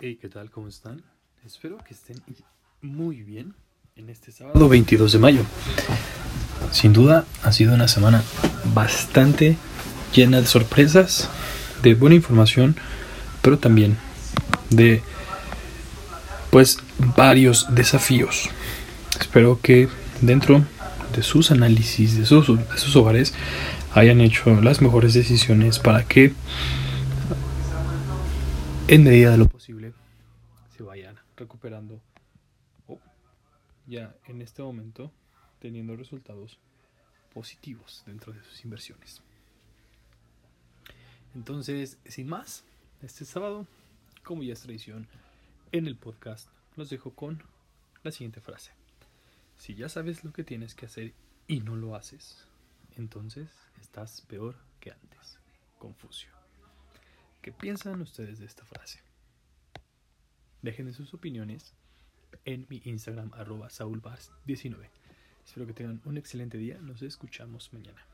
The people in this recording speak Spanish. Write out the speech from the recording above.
Hey, ¿qué tal? ¿Cómo están? Espero que estén muy bien en este sábado 22 de mayo. Sin duda ha sido una semana bastante llena de sorpresas, de buena información, pero también de pues varios desafíos. Espero que dentro de sus análisis, de sus, de sus hogares, hayan hecho las mejores decisiones para que en medida de lo posible se vayan recuperando o ya en este momento teniendo resultados positivos dentro de sus inversiones. Entonces, sin más, este sábado, como ya es tradición en el podcast, los dejo con la siguiente frase. Si ya sabes lo que tienes que hacer y no lo haces, entonces estás peor que antes. ¿Qué piensan ustedes de esta frase? Dejen sus opiniones en mi Instagram arroba saulbars19. Espero que tengan un excelente día. Nos escuchamos mañana.